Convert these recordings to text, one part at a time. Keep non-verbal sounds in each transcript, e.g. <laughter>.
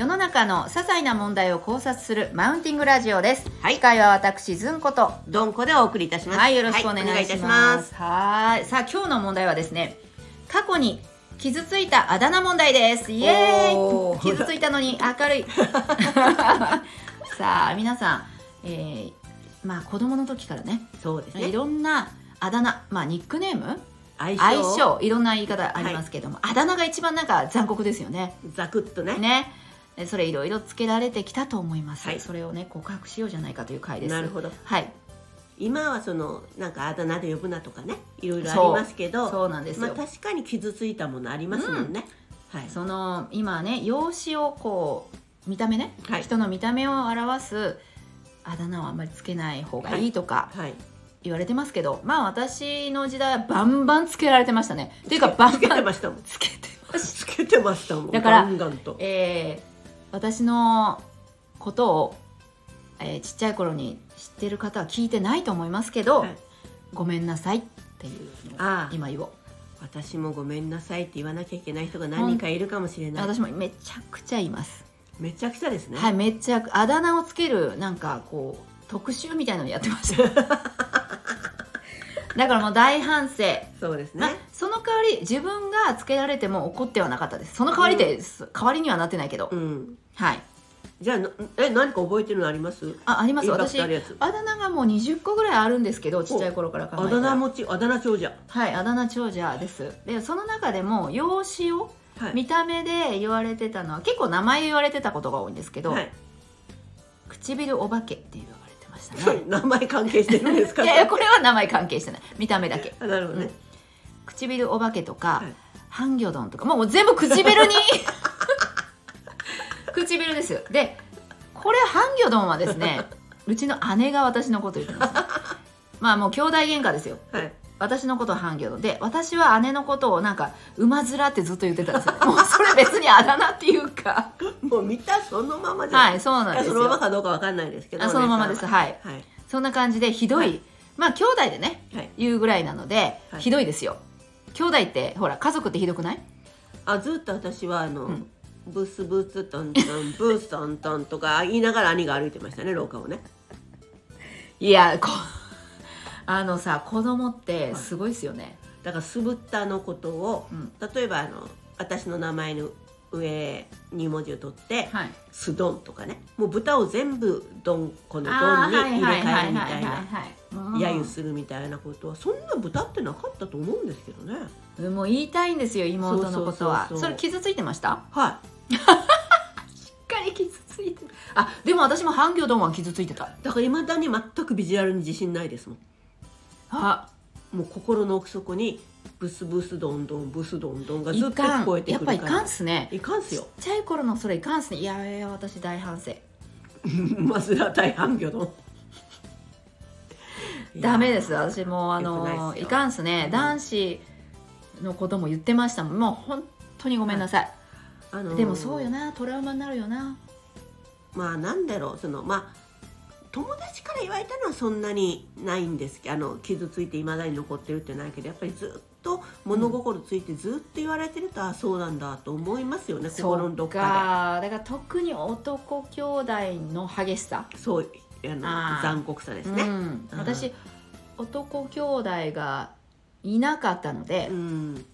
世の中の些細な問題を考察するマウンティングラジオです。はい司会は私ずんこと。どんこでお送りいたします。はい、よろしくお願いしはおたます。はい、さあ今日の問題はですね、過去に傷ついたあだ名問題です。イエーイ。傷ついたのに明るい。<laughs> さあ皆さん、えー、まあ子供の時からね、そうですね。いろんなあだ名、まあニックネーム、相性。相性、いろんな言い方ありますけども、あだ名が一番なんか残酷ですよね。ザクッとね。ね。でそれいろいろつけられてきたと思います、はいそれをね告白しようじゃないかという回ですなるほど。はい今はそのなんかあだ名で呼ぶなとかね、いろいろありますけど、そうなんですよ、まあ確かに傷ついたものありますもんね。はい。その今ね容姿をこう見た目ね、はい人の見た目を表すあだ名をあんまりつけない方がいいとかはい。言われてますけど、まあ私の時代はバンバンつけられてましたねっていうかバつけンバンてましたもん。つけてましつけてましたもん。だからガンガンと。えー私のことを、えーちっちゃい頃に知ってる方は聞いてないと思いますけど、はい。ごめんなさいっていうのをああ。今言おう。私もごめんなさいって言わなきゃいけない人が何人かいるかもしれない。私もめちゃくちゃ言います、めちゃくちゃですね。はいめっちゃあだ名をつけるなんかこう特集みたいなのやってました。<laughs> だからもう大反省、そうですね。まあ。その代わり自分がつけられても怒ってはなかったですその代わりで、す代わりにはなってないけど、うん。はいじゃあなえ何か覚えてるのあります？あありますインパク私トあるやつあだ名がもう20個ぐらいあるんですけどちっちゃい頃から考えあだ名持ちあだ名長者。はいあだ名長者ですでその中でも容姿をはい。見た目で言われてたのは結構名前言われてたことが多いんですけど、はい。唇お化けって言われてましたね <laughs> 名前関係してるんですか？いやいやこれは名前関係してない見た目だけあなるほどね。唇お化けとか、はい。ハンギョドンとかもう全部唇に。<laughs> 唇ですでこれハンギョドンはですね <laughs> うちの姉が私のこと言ってます。まあもう兄弟喧嘩ですよ。はい。私のことはハンギョドンで私は姉のことをなんか馬面ってずっと言ってたんですよ。もうそれ別にあだ名っていうか。もう見たそのままじゃ。はいそうなんですそのままよかどうかわかんないですけど。あそのままです。は。い。ははい。そんな感じでひどい、はい。まあ兄弟でねはい。言うぐらいなので、はい。ひどいですよ兄弟ってほら家族ってひどくない？あずっと私はあの、ん。ブスブストントンブストントンとか言いながら兄が歩いてましたね廊下をね。いやこあのさ子供ってすごいですよね、だから酢豚のことを、うん。例えばあの私の名前の上2文字を取ってはい「すどん」とかね。もう豚を全部どんこのあどんに入れ替えるみたいなはい揶揄するみたいなことはそんな豚ってなかったと思うんですけどね。うんもう言いたいんですよ妹のことは。それ傷ついてました？はしっかり傷ついてあでも私も反響ドンは傷ついてた。いだからいまだに全くビジュアルに自信ないですもん。あ。もう心の奥底にブスブスどんどんブスどんどんがいずっと聞こえてやっぱいかくるからんっすね。いかんすよ。ちっちゃい頃のそれいかんっすね。いやいや私大反省。まずは大反響の。<laughs> ダメです。私もうあのいかんっすね、うん。男子のことも言ってましたもん。もう本当にごめんなさい、あのーでもそうよな。トラウマになるよな。まあなんだろう。そのまあ友達から言われたのはそんなにないんですけどあの傷ついていまだに残ってるってないけどやっぱりずっと物心ついてずっと言われてると、あそうなんだと思いますよね心のどっかか。だから特に男兄弟の激しさ。でそうあの残酷さですね。うん。うん。私男兄弟がいなかったので、うん。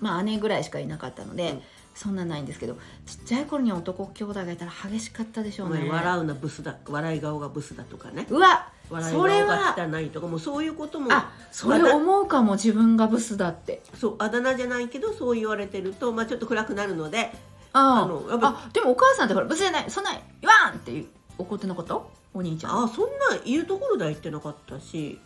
まあ姉ぐらいしかいなかったので、うん。そんなないんですけどちっちゃい頃に男兄弟がいたら激しかったでしょおうね。前笑うなブスだ笑い顔がブスだとかね。うわ笑いが汚いとかもうそういうこともあそれ思うかも自分がブスだって。そうあだ名じゃないけどそう言われてると、まあ、ちょっと暗くなるのでああのやっぱあでもお母さんってほらブスじゃないそんなん言わんっていう怒ってなかったお兄ちゃん。あそんな言うところでは言ってなかったし。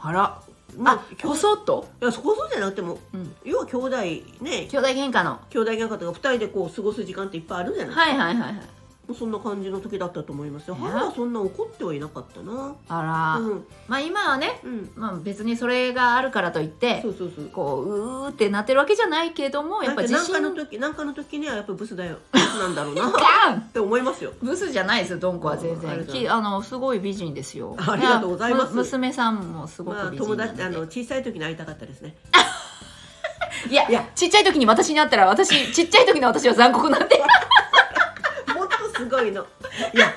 あら。まあこそっと、いやそこそうじゃなくてもうん、要は兄弟ね。兄弟喧嘩の。兄弟喧嘩とか二人でこう過ごす時間っていっぱいあるじゃない。ですか、はいはいはいはいそんな感じの時だったと思いますよ。ね母はそんな怒ってはいなかったな。あら、うん。まあ今はね、うん。まあ、別にそれがあるからといってそうそうそう。こううーってなってるわけじゃないけどもやっぱ自信なんかの時なんかの時にはやっぱブスだよ。<laughs> ブスなんだろうな。っガン！て思いますよ。ブスじゃないですよドンコは全然。あありがとあのすごい美人ですよ。ありがとうございます。やむ娘さんもすごまあく美人なの達あの小さい時に会いたかったですね。<laughs> いやいや。ちっちゃい時に私に会ったら私ちっちゃい時の私は残酷なんで <laughs> ごいの。いや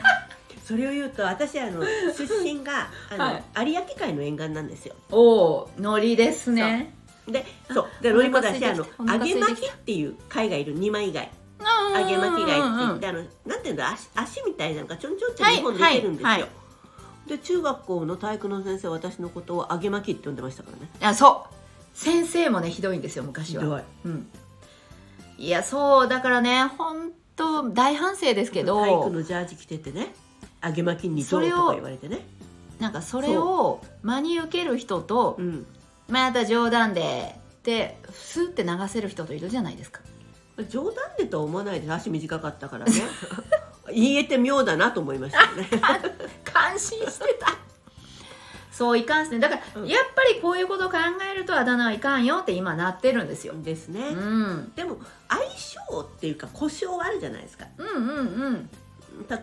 それを言うと私あの出身があの、はい有明海の沿岸なんですよ。おお海苔ですね。でそう。でロリもだしあの揚げ巻きっていう貝がいる二枚貝。揚げ巻き貝って言ってあのなんていうんだ足足みたいなのがちょんちょんってはい日本で出てるんですよ、はいはい。で中学校の体育の先生は私のことを揚げ巻きって呼んでましたからね。あそう。先生もねひどいんですよ昔は。ひどい。うん、いやそうだからね本当大反省ですけ体育どのジャージ着ててね揚げ巻きにどそうれをとか言われてね。なんかそれを真に受ける人とうん。また冗談ででスーって流せる人といるじゃないですか。冗談でとは思わないです。足短かったからね。<laughs> 言えて妙だなと思いましたよね。<laughs> 感心してたそういかんすねだから、うん。やっぱりこういうことを考えるとあだ名はいかんよって今なってるんですよ、ですね、うん、でも相性っていうか故障あるじゃないですか。うんうんうん。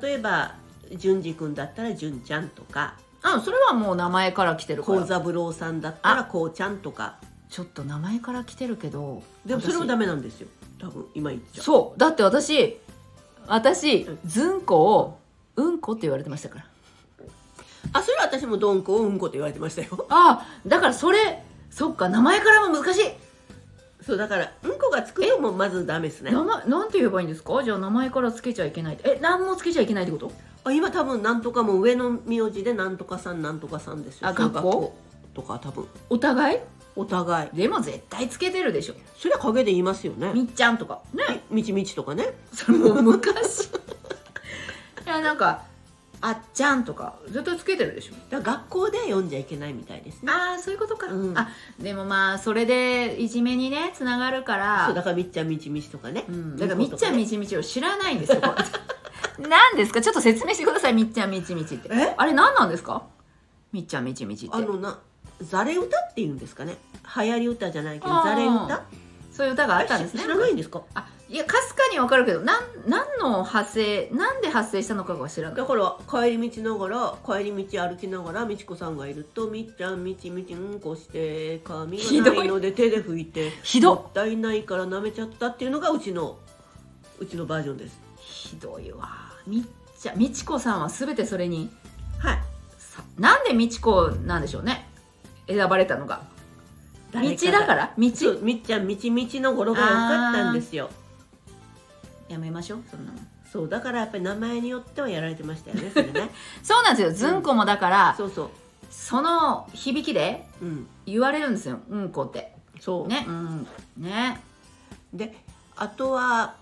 例えば淳二君だったら淳ちゃんとか。あそれはもう名前から来てるから。幸三郎さんだったらこうちゃんとか。ちょっと名前から来てるけどでもそれも私ダメなんですよ。多分今言っちゃう。そう。だって私私うん。ずんこをうんこって言われてましたからあそれは私もどんこをうんこって言われてましたよ。あだからそれそっか名前からも難しい。そうだからうんこがつくのもまずダメですね。名前なんて言えばいいんですか？じゃあ名前からつけちゃいけない。え何もつけちゃいけないってこと？あ今多分なんとかも上の名字でなんとかさんなんとかさんですよ。あ小学校とか多分。お互い？お互い。でも絶対つけてるでしょ。それは陰で言いますよね。みっちゃんとか。ね。みちみちとかね。それもう昔。<laughs> いやなんかあっちゃんとか絶対つけてるでしょ。だから学校で読んじゃいけないみたいですね。ああそういうことか、うん。あでもまあそれでいじめにねつながるから。そうだからみっちゃんみちみちとかね、うん、だからみっちゃんみみちみちを知らないんですよこれ何ですか？ちょっと説明してくださいみっちゃんみちみちって。え？あれ何なんですか？みっちゃんみちみちって。あのなざれ歌っていうんですかね？流行り歌じゃないけどあー。ざれ歌？そういう歌があったんですね。知らないんですか？あいやかすかにわかるけどなん何の発生なんで発生したのかが知らない。だから帰り道ながら帰り道歩きながら美智子さんがいると「みっちゃんみちみちうんこして髪がないので手で拭いてひど。っもったいないから舐めちゃった」っていうのがうちのうちのバージョンです。ひどいわ。みっちゃみちこさんは全てそれにはい。さなんでみちこなんでしょうね。選ばれたのが。道だから？道？みっちゃんみちみちの語呂が良かったんですよやめましょうそんなのそうだからやっぱり名前によってはやられてましたよねそれね。<laughs> そうなんですよ。ずんこもだから、そうそう。その響きでうん。言われるんですようんこって。そう。ね。うん。ね。であとは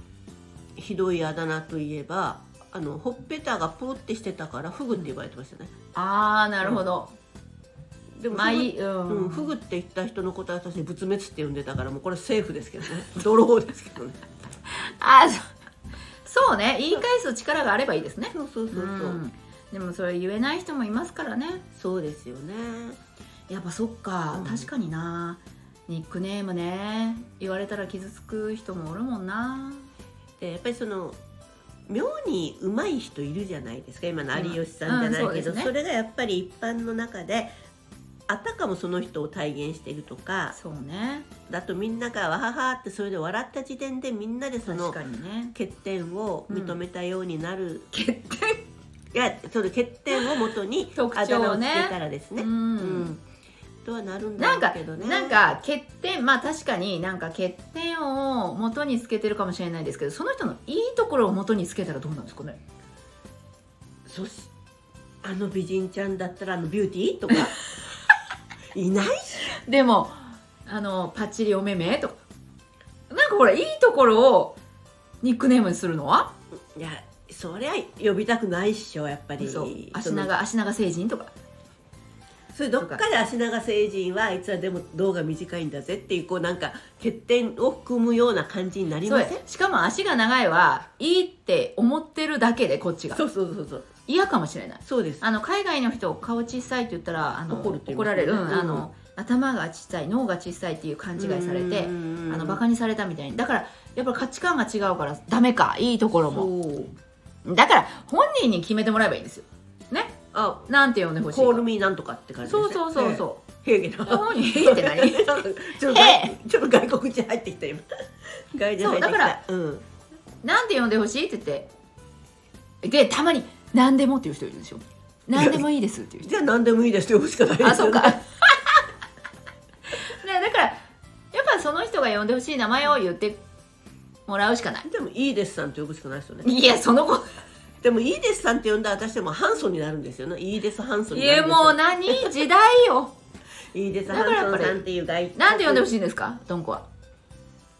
ひどいあだ名といえばあのほっぺたがプーってしてたからフグって言われてましたね。ああなるほど、でもまあいいうん、うん、フグって言った人のことは私仏滅って呼んでたからもうこれセーフですけどね。ドローですけどね。<laughs> あーそそうね。言い返す力があればいいですね。そうそうそうそう、ん。でもそれ言えない人もいますからね。そうですよね。やっぱそっか、うん。確かにな。ニックネームね。言われたら傷つく人もおるもんな。でやっぱりその妙に上手い人いるじゃないですか。今の有吉さんじゃないけど、うんうんそね。それがやっぱり一般の中であたかもその人を体現しているとかそうね。だとみんながわははってそれで笑った時点でみんなでそ確のかにね。欠点を認めたようになる、欠点？いやその欠点をもとにあだ名をつけたらですね、ううん。んとはなるんだなんかろうけどねなんか欠点まあ確かになんか欠点を元につけてるかもしれないですけどその人のいいところを元につけたらどうなんですかね？そしあの美人ちゃんだったらあのビューティーとか <laughs> いない？でもあのパッチリお目目とか。なんかほらいいところをニックネームにするのは？いやそりゃ呼びたくないっしょやっぱり。そう。足長足長成人とか。それどっかで足長成人はあいつはでも動画短いんだぜっていうこうなんか欠点を含むような感じになりません？しかも足が長いはいいって思ってるだけでこっちが。そうそうそうそう嫌かもしれない。そうです。あの海外の人顔小さいって言ったらあの怒るって言い怒ますよねられる、うんうんあの頭が小さい脳が小さいっていう勘違いされてあのバカカにされたみたいに。だからやっぱり価値観が違うからダメかいいところも。そう。だから本人に決めてもらえばいいんですよ。ね？あなんて呼んでほしいか。コールミーなんとかって感じそうそうそううそう。平気な。本人 <laughs>「へえ」って何？ちょっとへ外ちょっと外国人入ってきた今。外人入ってきた。そうだからうん。なんて呼んでほしいって言って。でたまに「何でも」っていう人いるでしょ「何でもいいです」っていう人。じゃあ何でもいいですって呼ぶしかないですよ、ね、あそうか。<laughs> ねだからやっぱその人が呼んでほしい名前を言ってもらうしかない。でもいいですさんって呼ぶしかないですよね。いやその子。でもいいですさんって呼んだら私でもハンソンになるんですよね。いいですハンソンいになるんですよ。やもう何時代よ。<laughs> いいですハンソンさんっていう外なんて呼んでほしいんですかドンコは。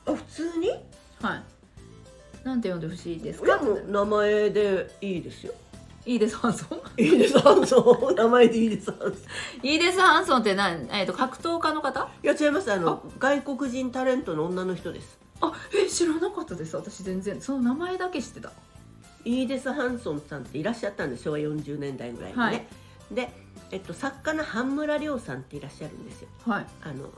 あ普通に？はい。なんて呼んでほしいですか？名前でいいですよいいですハンソン。いいですハンソン。名前でいいです。ハンソンいいですハンソンって何、えー、と格闘家の方？いや違います。あの外国人タレントの女の人です。あえ知らなかったです。私全然。その名前だけ知ってた。イーデス・ハンソンさんっていらっしゃったんです昭和40年代ぐらいにね、はい。で、えっと、作家の半村亮さんっていらっしゃるんですよ。はい。あの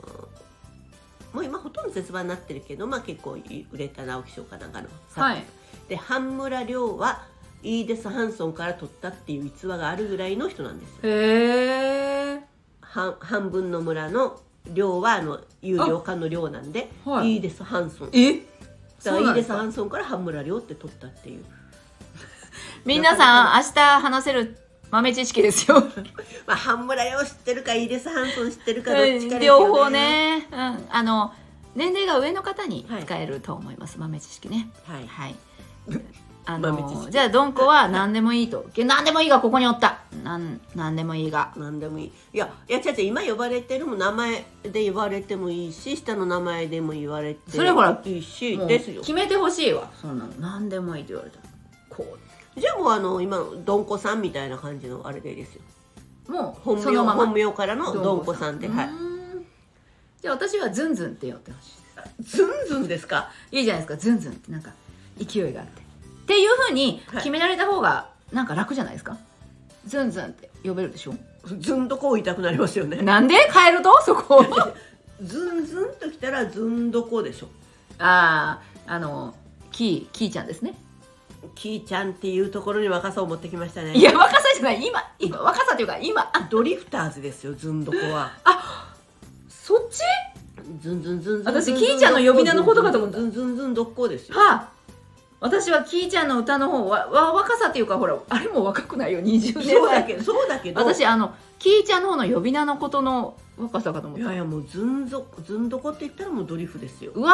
もう今ほとんど絶版になってるけど、まあ、結構売れた直木賞かなんかの作家。はい。で半村亮はイーデス・ハンソンから取ったっていう逸話があるぐらいの人なんです。よへえ半半分の村の亮はあの有料化の亮なんで、はい。イーデス・ハンソン。え？だからイーデス・ハンソンから半村亮って取ったっていう。<laughs> 皆さん明日話せる豆知識ですよ。<laughs> まあ、半村亮知ってるかイーデス・ハンソン知ってるかどっちかですよね。両方ね、うん、あの年齢が上の方に使えると思います、豆知識ね。はい。はい <laughs> あ豆知識。のじゃあドンコは何でもいいと。<laughs> 何でもいいがここにおった。なん何でもいいが。何でもいい。いやいや違う違う今呼ばれてるも名前で言われてもいいし下の名前でも言われてそれほらいいしですよ。決めてほしいわ。そんなの。何でもいいと言われたら。こじゃあもうあの今どんこさんみたいな感じのあれでいいですよ。うもう本名まま。本名からのどん。こさんではい。じゃあ私はズンズンって呼んでほしい。ズンズンですか？いいじゃないですか。ズンズンって。なんか勢いがあってっていうふうに決められた方がなんか楽じゃないですか、ズンズンって呼べるでしょ？ズンとこう言いたくなりますよね。なんで？変えると？そこ <laughs> ズンズンときたらズンどこでしょあああのキーキーちゃんですね。キーちゃんっていうところに若さを持ってきましたね。いや若さじゃない。今今若さというか今。ドリフターズですよズンどこは。そっち？ズンズンズンズン私キーちゃんの呼び名のことかと思った。ズンズンズンどこですよ。はあ私はキーちゃんの歌の方はわ若さっていうかほらあれも若くないよ20年前。そうだけどそうだけど。私あのキーちゃんの方の呼び名のことの若さかと思った。いやいやもうズンゾズンどこって言ったらもうドリフですよ。うわ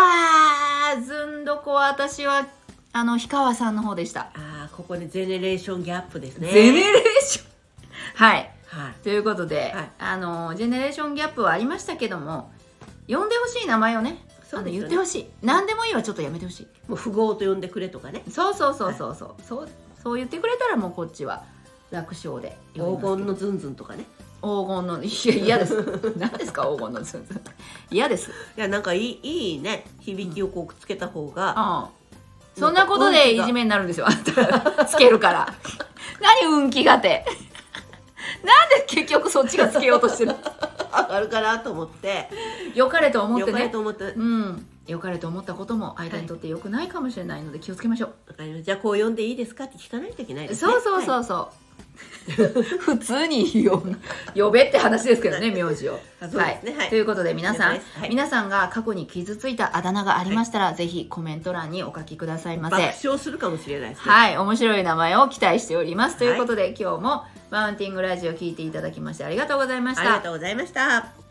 ーずんどこは私はあの氷川さんの方でした、ああここでゼネレーションギャップですね。ゼネレーション？<laughs> はい。はい。ということで、はい。あのジェネレーションギャップはありましたけども呼んでほしい名前をねあの言ってほしい。何でもいいはちょっとやめてほしい。もう富豪と呼んでくれとかね。そうそうそうそう。そう、そうそう言ってくれたらもうこっちは楽勝で黄金のズンズンとかね。黄金のいや嫌です。<laughs> 何ですか黄金のズンズン。嫌です。いやなんかいいいいね。響きをこうつけた方が、ああそんなことでいじめになるんですよ。あんたつけるから。何運気がって。なんで結局そっちがつけようとしてる上がるかなと思って。良かれと思っよかれてねと思って。うん。良かれと思ったことも相手にとって良くないかもしれないので気をつけましょう、わかりました。じゃあこう呼んでいいですかって聞かないといけないですね。そうそうそうう。そう、普通に呼ん呼べって話ですけどね名字を。はい。ということで皆さん、皆さんが過去に傷ついたあだ名がありましたら、ぜひコメント欄にお書きくださいませ。爆笑するかもしれないですね。はい。面白い名前を期待しております。ということで、今日もマウンティングラジオ聞いていただきましてありがとうございました。ありがとうございました